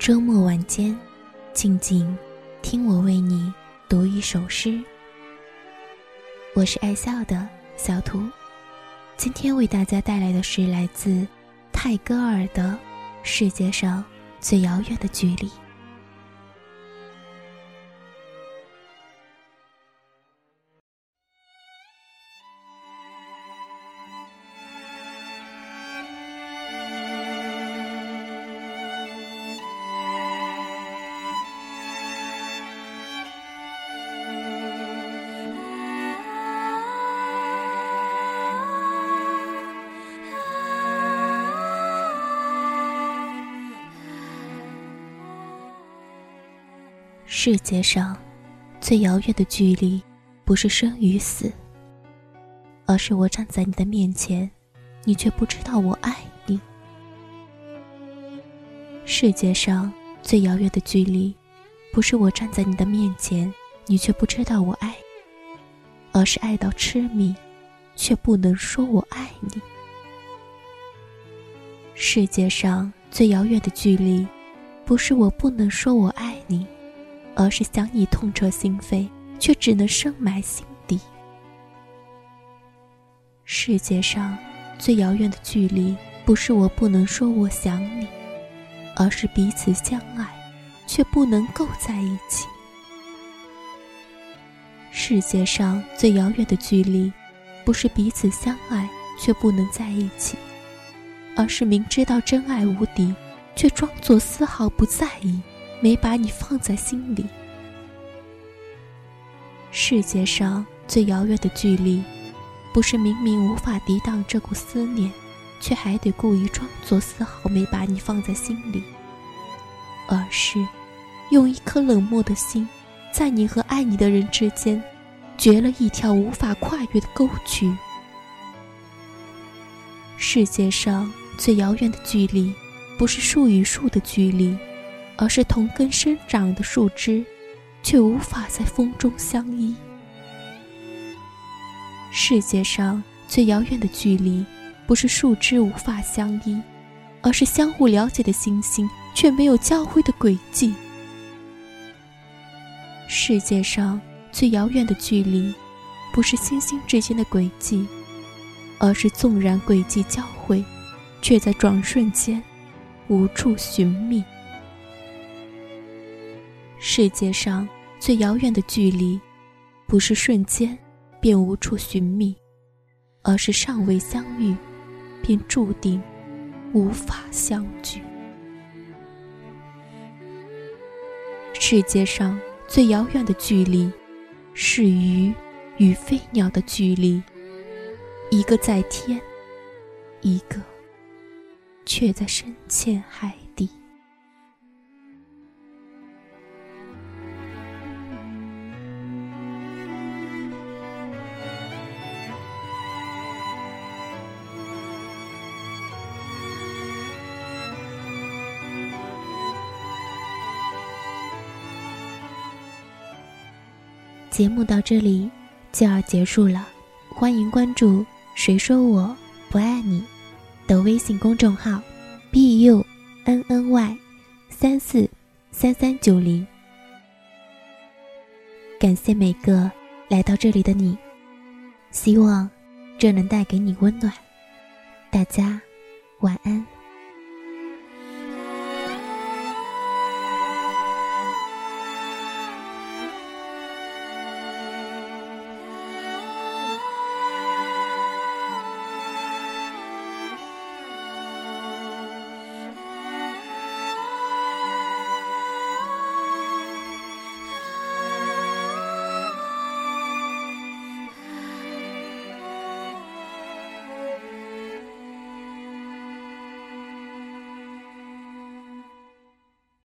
周末晚间，静静听我为你读一首诗。我是爱笑的小图，今天为大家带来的是来自泰戈尔的《世界上最遥远的距离》。世界上最遥远的距离，不是生与死，而是我站在你的面前，你却不知道我爱你。世界上最遥远的距离，不是我站在你的面前，你却不知道我爱，而是爱到痴迷，却不能说我爱你。世界上最遥远的距离，不是我不能说我爱你。而是想你痛彻心扉，却只能深埋心底。世界上最遥远的距离，不是我不能说我想你，而是彼此相爱，却不能够在一起。世界上最遥远的距离，不是彼此相爱却不能在一起，而是明知道真爱无敌，却装作丝毫不在意。没把你放在心里。世界上最遥远的距离，不是明明无法抵挡这股思念，却还得故意装作丝毫没把你放在心里，而是用一颗冷漠的心，在你和爱你的人之间，掘了一条无法跨越的沟渠。世界上最遥远的距离，不是树与树的距离。而是同根生长的树枝，却无法在风中相依。世界上最遥远的距离，不是树枝无法相依，而是相互了解的星星却没有交汇的轨迹。世界上最遥远的距离，不是星星之间的轨迹，而是纵然轨迹交汇，却在转瞬间无处寻觅。世界上最遥远的距离，不是瞬间便无处寻觅，而是尚未相遇，便注定无法相聚。世界上最遥远的距离，是鱼与飞鸟的距离，一个在天，一个却在深浅海。节目到这里就要结束了，欢迎关注“谁说我不爱你”的微信公众号，b u n n y 三四三三九零。感谢每个来到这里的你，希望这能带给你温暖。大家晚安。